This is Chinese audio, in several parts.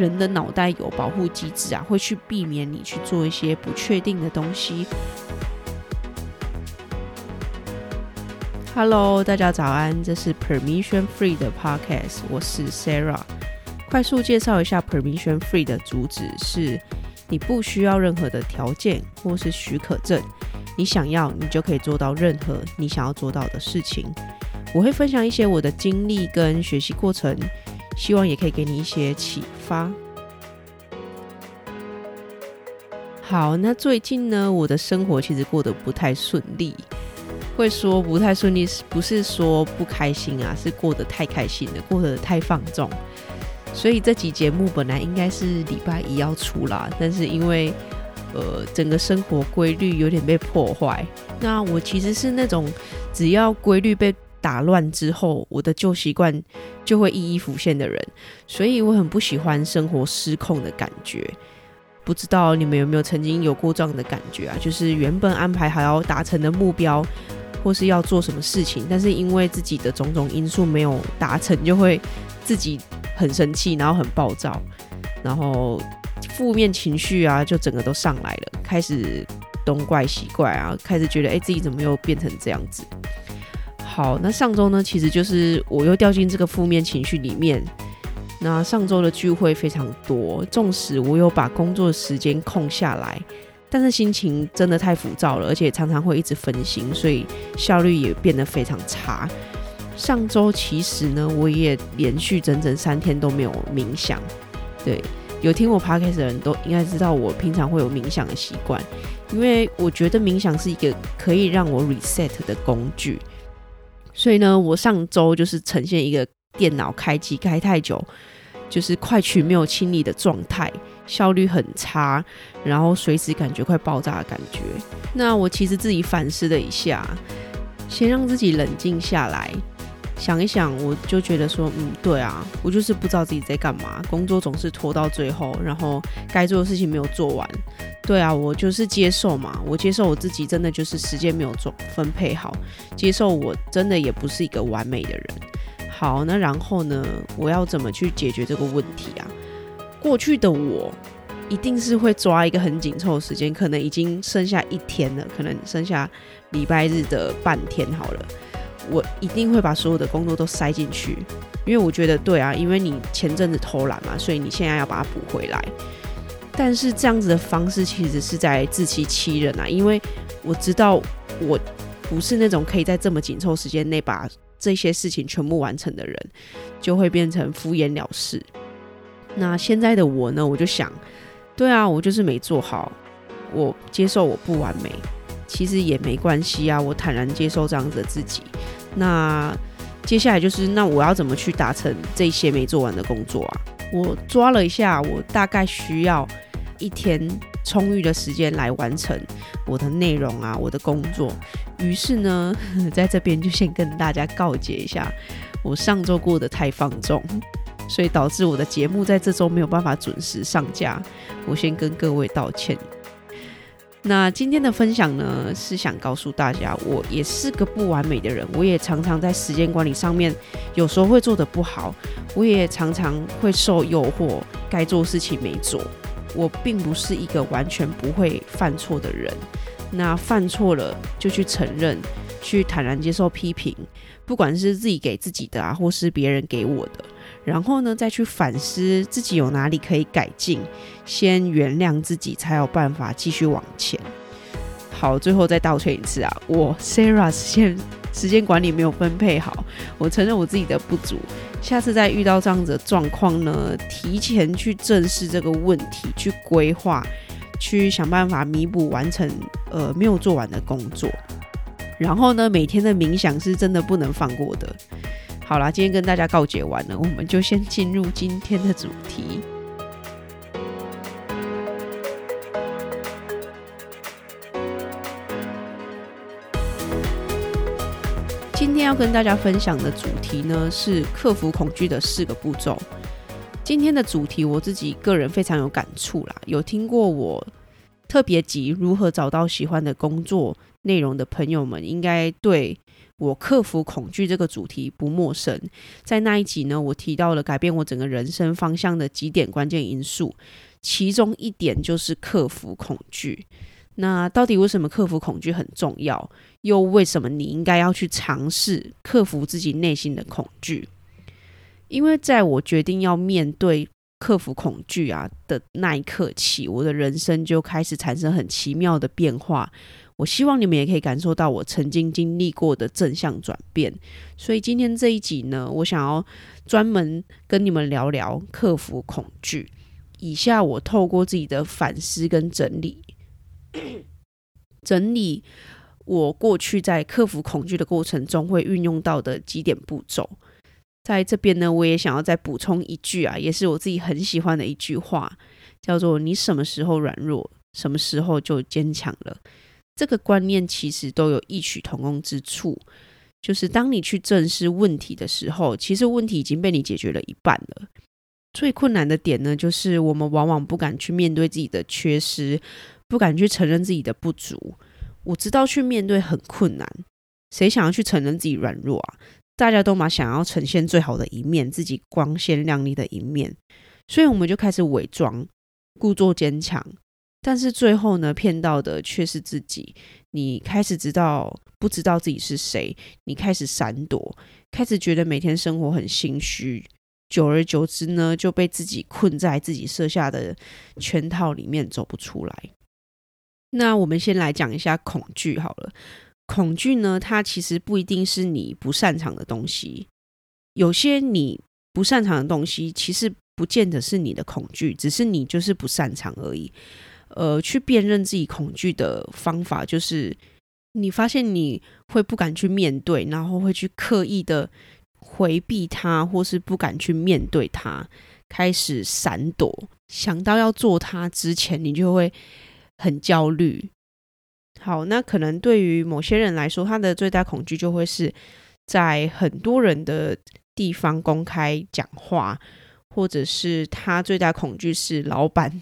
人的脑袋有保护机制啊，会去避免你去做一些不确定的东西。Hello，大家早安，这是 Permission Free 的 Podcast，我是 Sarah。快速介绍一下 Permission Free 的主旨是：你不需要任何的条件或是许可证，你想要，你就可以做到任何你想要做到的事情。我会分享一些我的经历跟学习过程。希望也可以给你一些启发。好，那最近呢，我的生活其实过得不太顺利。会说不太顺利，不是说不开心啊？是过得太开心了，过得太放纵。所以这集节目本来应该是礼拜一要出啦，但是因为呃整个生活规律有点被破坏。那我其实是那种只要规律被打乱之后，我的旧习惯就会一一浮现的人，所以我很不喜欢生活失控的感觉。不知道你们有没有曾经有过这样的感觉啊？就是原本安排好要达成的目标，或是要做什么事情，但是因为自己的种种因素没有达成，就会自己很生气，然后很暴躁，然后负面情绪啊，就整个都上来了，开始东怪西怪啊，开始觉得哎、自己怎么又变成这样子？好，那上周呢，其实就是我又掉进这个负面情绪里面。那上周的聚会非常多，纵使我有把工作时间空下来，但是心情真的太浮躁了，而且常常会一直分心，所以效率也变得非常差。上周其实呢，我也连续整整三天都没有冥想。对，有听我 podcast 的人都应该知道，我平常会有冥想的习惯，因为我觉得冥想是一个可以让我 reset 的工具。所以呢，我上周就是呈现一个电脑开机开太久，就是快取没有清理的状态，效率很差，然后随时感觉快爆炸的感觉。那我其实自己反思了一下，先让自己冷静下来。想一想，我就觉得说，嗯，对啊，我就是不知道自己在干嘛，工作总是拖到最后，然后该做的事情没有做完。对啊，我就是接受嘛，我接受我自己真的就是时间没有做分配好，接受我真的也不是一个完美的人。好，那然后呢，我要怎么去解决这个问题啊？过去的我一定是会抓一个很紧凑的时间，可能已经剩下一天了，可能剩下礼拜日的半天好了。我一定会把所有的工作都塞进去，因为我觉得对啊，因为你前阵子偷懒嘛，所以你现在要把它补回来。但是这样子的方式其实是在自欺欺人啊，因为我知道我不是那种可以在这么紧凑时间内把这些事情全部完成的人，就会变成敷衍了事。那现在的我呢，我就想，对啊，我就是没做好，我接受我不完美。其实也没关系啊，我坦然接受这样子的自己。那接下来就是，那我要怎么去达成这些没做完的工作啊？我抓了一下，我大概需要一天充裕的时间来完成我的内容啊，我的工作。于是呢，在这边就先跟大家告诫一下，我上周过得太放纵，所以导致我的节目在这周没有办法准时上架。我先跟各位道歉。那今天的分享呢，是想告诉大家，我也是个不完美的人，我也常常在时间管理上面有时候会做得不好，我也常常会受诱惑，该做事情没做。我并不是一个完全不会犯错的人，那犯错了就去承认，去坦然接受批评，不管是自己给自己的啊，或是别人给我的。然后呢，再去反思自己有哪里可以改进，先原谅自己，才有办法继续往前。好，最后再道歉一次啊，我 Sarah 时间时间管理没有分配好，我承认我自己的不足。下次再遇到这样子的状况呢，提前去正视这个问题，去规划，去想办法弥补完成呃没有做完的工作。然后呢，每天的冥想是真的不能放过的。好啦，今天跟大家告解完了，我们就先进入今天的主题。今天要跟大家分享的主题呢，是克服恐惧的四个步骤。今天的主题我自己个人非常有感触啦，有听过我特别集如何找到喜欢的工作内容的朋友们，应该对我克服恐惧这个主题不陌生。在那一集呢，我提到了改变我整个人生方向的几点关键因素，其中一点就是克服恐惧。那到底为什么克服恐惧很重要？又为什么你应该要去尝试克服自己内心的恐惧？因为在我决定要面对克服恐惧啊的那一刻起，我的人生就开始产生很奇妙的变化。我希望你们也可以感受到我曾经经历过的正向转变。所以今天这一集呢，我想要专门跟你们聊聊克服恐惧。以下我透过自己的反思跟整理，整理我过去在克服恐惧的过程中会运用到的几点步骤。在这边呢，我也想要再补充一句啊，也是我自己很喜欢的一句话，叫做“你什么时候软弱，什么时候就坚强了”。这个观念其实都有异曲同工之处，就是当你去正视问题的时候，其实问题已经被你解决了一半了。最困难的点呢，就是我们往往不敢去面对自己的缺失，不敢去承认自己的不足。我知道去面对很困难，谁想要去承认自己软弱啊？大家都嘛想要呈现最好的一面，自己光鲜亮丽的一面，所以我们就开始伪装，故作坚强。但是最后呢，骗到的却是自己。你开始知道不知道自己是谁，你开始闪躲，开始觉得每天生活很心虚。久而久之呢，就被自己困在自己设下的圈套里面，走不出来。那我们先来讲一下恐惧好了。恐惧呢，它其实不一定是你不擅长的东西。有些你不擅长的东西，其实不见得是你的恐惧，只是你就是不擅长而已。呃，去辨认自己恐惧的方法，就是你发现你会不敢去面对，然后会去刻意的回避它，或是不敢去面对它，开始闪躲。想到要做它之前，你就会很焦虑。好，那可能对于某些人来说，他的最大恐惧就会是在很多人的地方公开讲话，或者是他最大恐惧是老板。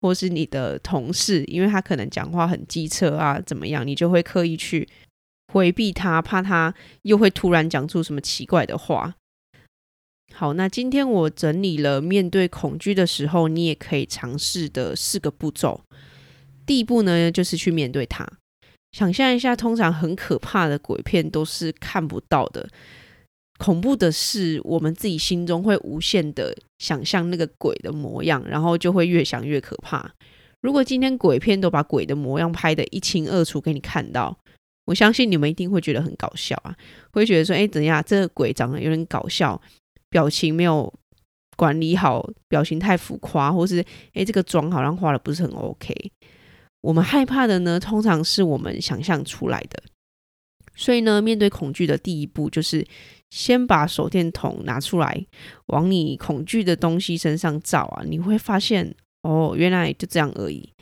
或是你的同事，因为他可能讲话很机车啊，怎么样，你就会刻意去回避他，怕他又会突然讲出什么奇怪的话。好，那今天我整理了面对恐惧的时候，你也可以尝试的四个步骤。第一步呢，就是去面对它。想象一下，通常很可怕的鬼片都是看不到的。恐怖的是，我们自己心中会无限的想象那个鬼的模样，然后就会越想越可怕。如果今天鬼片都把鬼的模样拍得一清二楚给你看到，我相信你们一定会觉得很搞笑啊，会觉得说：“哎，等一下，这个鬼长得有点搞笑，表情没有管理好，表情太浮夸，或是哎，这个妆好像画的不是很 OK。”我们害怕的呢，通常是我们想象出来的。所以呢，面对恐惧的第一步就是先把手电筒拿出来，往你恐惧的东西身上照啊，你会发现哦，原来就这样而已。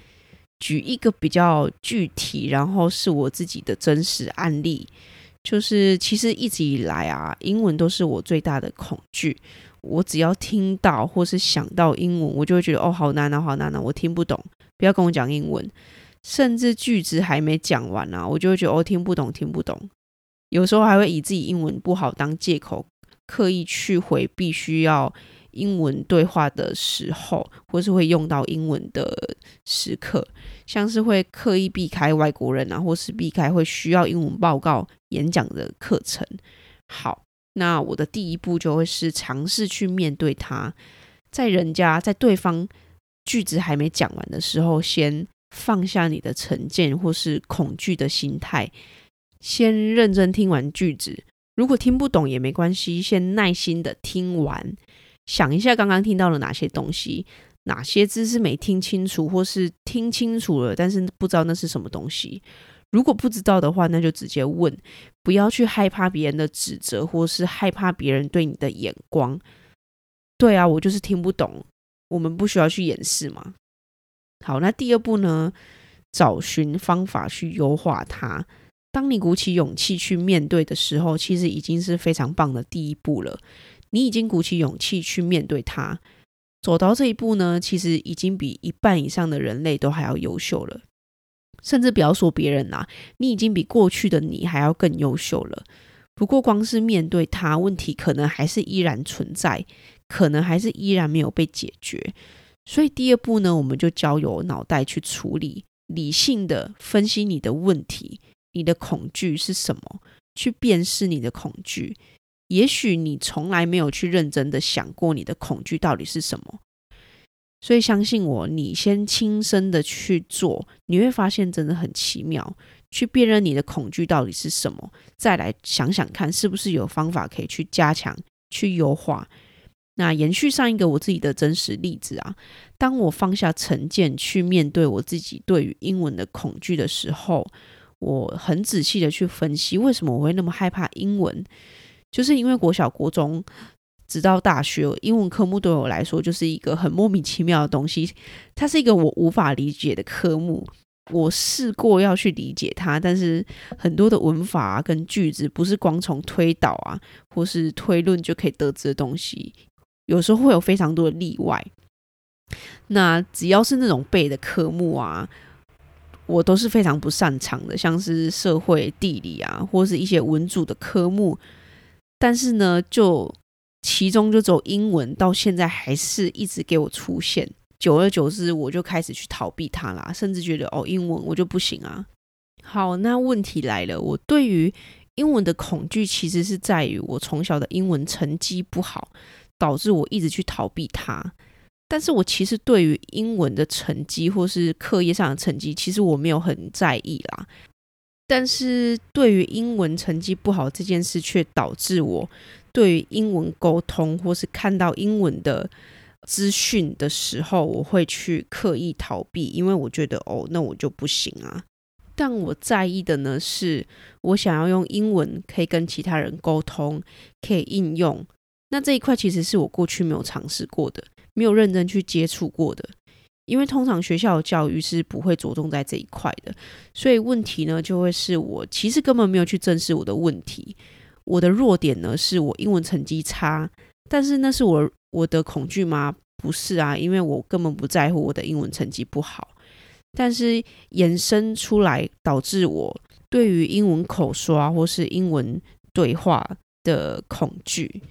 举一个比较具体，然后是我自己的真实案例，就是其实一直以来啊，英文都是我最大的恐惧。我只要听到或是想到英文，我就会觉得哦，好难啊，好难啊，我听不懂，不要跟我讲英文。甚至句子还没讲完啊，我就会觉得哦，听不懂，听不懂。有时候还会以自己英文不好当借口，刻意去回避需要英文对话的时候，或是会用到英文的时刻，像是会刻意避开外国人啊，或是避开会需要英文报告演讲的课程。好，那我的第一步就会是尝试去面对它，在人家在对方句子还没讲完的时候，先。放下你的成见或是恐惧的心态，先认真听完句子。如果听不懂也没关系，先耐心的听完，想一下刚刚听到了哪些东西，哪些字是没听清楚，或是听清楚了，但是不知道那是什么东西。如果不知道的话，那就直接问，不要去害怕别人的指责，或是害怕别人对你的眼光。对啊，我就是听不懂，我们不需要去掩饰嘛。好，那第二步呢？找寻方法去优化它。当你鼓起勇气去面对的时候，其实已经是非常棒的第一步了。你已经鼓起勇气去面对它，走到这一步呢，其实已经比一半以上的人类都还要优秀了。甚至不要说别人啦，你已经比过去的你还要更优秀了。不过，光是面对它，问题可能还是依然存在，可能还是依然没有被解决。所以，第二步呢，我们就交由脑袋去处理，理性的分析你的问题，你的恐惧是什么，去辨识你的恐惧。也许你从来没有去认真的想过你的恐惧到底是什么。所以，相信我，你先亲身的去做，你会发现真的很奇妙。去辨认你的恐惧到底是什么，再来想想看，是不是有方法可以去加强、去优化。那延续上一个我自己的真实例子啊，当我放下成见去面对我自己对于英文的恐惧的时候，我很仔细的去分析为什么我会那么害怕英文，就是因为国小、国中直到大学，英文科目对我来说就是一个很莫名其妙的东西，它是一个我无法理解的科目。我试过要去理解它，但是很多的文法啊，跟句子不是光从推导啊，或是推论就可以得知的东西，有时候会有非常多的例外。那只要是那种背的科目啊，我都是非常不擅长的，像是社会、地理啊，或是一些文组的科目。但是呢，就其中就走英文，到现在还是一直给我出现。久而久之，我就开始去逃避它啦，甚至觉得哦，英文我就不行啊。好，那问题来了，我对于英文的恐惧其实是在于我从小的英文成绩不好，导致我一直去逃避它。但是我其实对于英文的成绩或是课业上的成绩，其实我没有很在意啦。但是对于英文成绩不好这件事，却导致我对于英文沟通或是看到英文的。资讯的时候，我会去刻意逃避，因为我觉得哦，那我就不行啊。但我在意的呢，是我想要用英文可以跟其他人沟通，可以应用。那这一块其实是我过去没有尝试过的，没有认真去接触过的。因为通常学校的教育是不会着重在这一块的，所以问题呢，就会是我其实根本没有去正视我的问题。我的弱点呢，是我英文成绩差。但是那是我我的恐惧吗？不是啊，因为我根本不在乎我的英文成绩不好。但是延伸出来导致我对于英文口说或是英文对话的恐惧。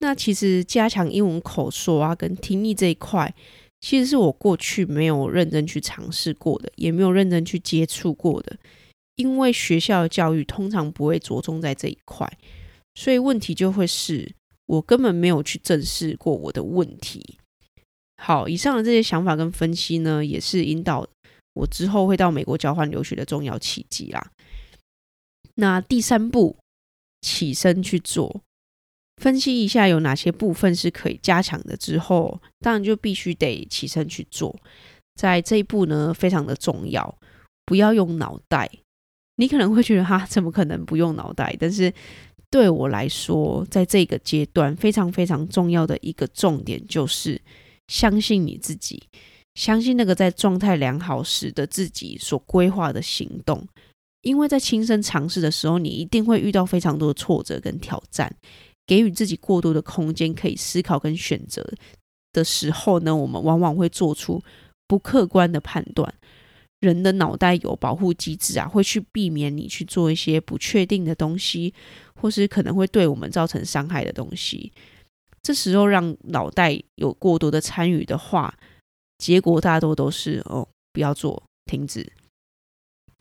那其实加强英文口说啊跟听力这一块，其实是我过去没有认真去尝试过的，也没有认真去接触过的。因为学校的教育通常不会着重在这一块，所以问题就会是。我根本没有去正视过我的问题。好，以上的这些想法跟分析呢，也是引导我之后会到美国交换留学的重要契机啦。那第三步，起身去做，分析一下有哪些部分是可以加强的之后，当然就必须得起身去做。在这一步呢，非常的重要，不要用脑袋。你可能会觉得哈，怎么可能不用脑袋？但是。对我来说，在这个阶段非常非常重要的一个重点就是相信你自己，相信那个在状态良好时的自己所规划的行动。因为在亲身尝试的时候，你一定会遇到非常多的挫折跟挑战，给予自己过多的空间可以思考跟选择的时候呢，我们往往会做出不客观的判断。人的脑袋有保护机制啊，会去避免你去做一些不确定的东西，或是可能会对我们造成伤害的东西。这时候让脑袋有过多的参与的话，结果大多都是哦，不要做，停止。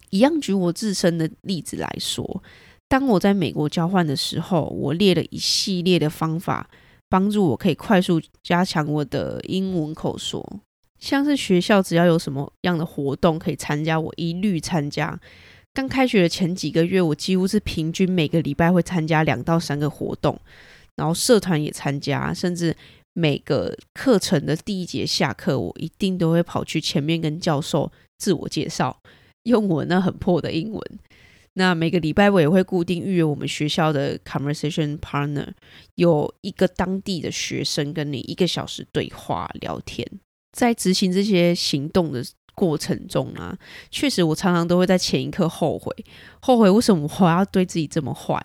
一样举我自身的例子来说，当我在美国交换的时候，我列了一系列的方法，帮助我可以快速加强我的英文口说。像是学校只要有什么样的活动可以参加，我一律参加。刚开学的前几个月，我几乎是平均每个礼拜会参加两到三个活动，然后社团也参加，甚至每个课程的第一节下课，我一定都会跑去前面跟教授自我介绍，用我那很破的英文。那每个礼拜我也会固定预约我们学校的 conversation partner，有一个当地的学生跟你一个小时对话聊天。在执行这些行动的过程中啊，确实我常常都会在前一刻后悔，后悔为什么我要对自己这么坏。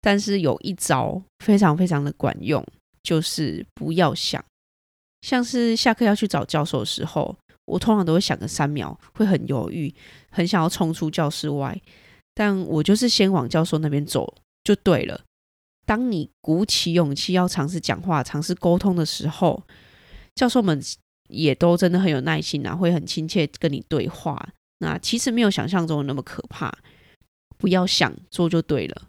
但是有一招非常非常的管用，就是不要想。像是下课要去找教授的时候，我通常都会想个三秒，会很犹豫，很想要冲出教室外。但我就是先往教授那边走，就对了。当你鼓起勇气要尝试讲话、尝试沟通的时候，教授们也都真的很有耐心啊，会很亲切跟你对话。那其实没有想象中的那么可怕，不要想做就对了。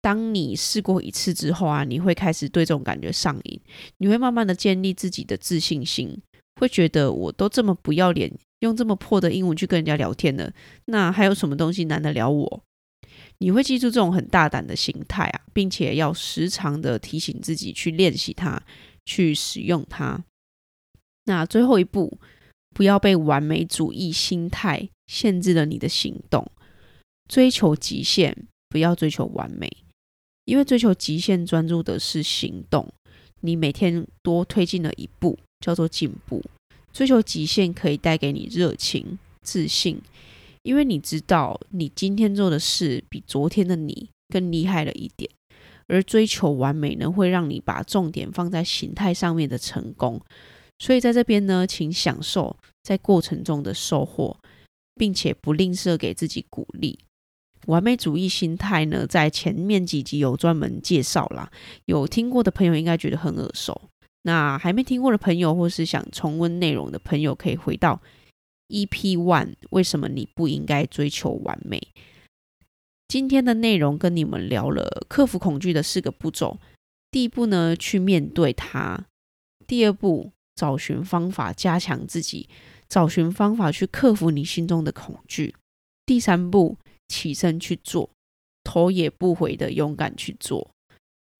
当你试过一次之后啊，你会开始对这种感觉上瘾，你会慢慢的建立自己的自信心，会觉得我都这么不要脸，用这么破的英文去跟人家聊天呢，那还有什么东西难得了我？你会记住这种很大胆的心态啊，并且要时常的提醒自己去练习它，去使用它。那最后一步，不要被完美主义心态限制了你的行动，追求极限，不要追求完美，因为追求极限专注的是行动，你每天多推进了一步，叫做进步。追求极限可以带给你热情、自信。因为你知道，你今天做的事比昨天的你更厉害了一点，而追求完美呢，会让你把重点放在形态上面的成功。所以在这边呢，请享受在过程中的收获，并且不吝啬给自己鼓励。完美主义心态呢，在前面几集有专门介绍啦，有听过的朋友应该觉得很耳熟。那还没听过的朋友，或是想重温内容的朋友，可以回到。EP One，为什么你不应该追求完美？今天的内容跟你们聊了克服恐惧的四个步骤。第一步呢，去面对它；第二步，找寻方法加强自己，找寻方法去克服你心中的恐惧；第三步，起身去做，头也不回的勇敢去做；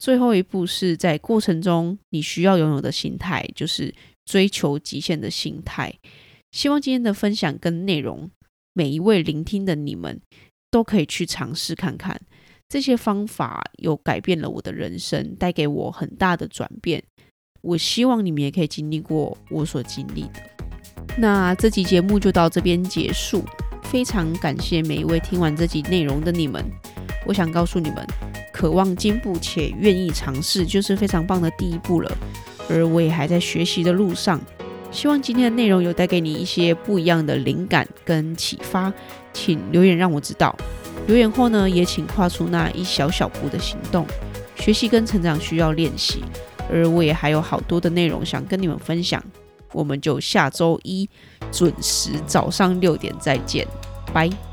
最后一步是在过程中你需要拥有的心态，就是追求极限的心态。希望今天的分享跟内容，每一位聆听的你们都可以去尝试看看。这些方法有改变了我的人生，带给我很大的转变。我希望你们也可以经历过我所经历的。那这集节目就到这边结束，非常感谢每一位听完这集内容的你们。我想告诉你们，渴望进步且愿意尝试，就是非常棒的第一步了。而我也还在学习的路上。希望今天的内容有带给你一些不一样的灵感跟启发，请留言让我知道。留言后呢，也请跨出那一小小步的行动。学习跟成长需要练习，而我也还有好多的内容想跟你们分享。我们就下周一准时早上六点再见，拜。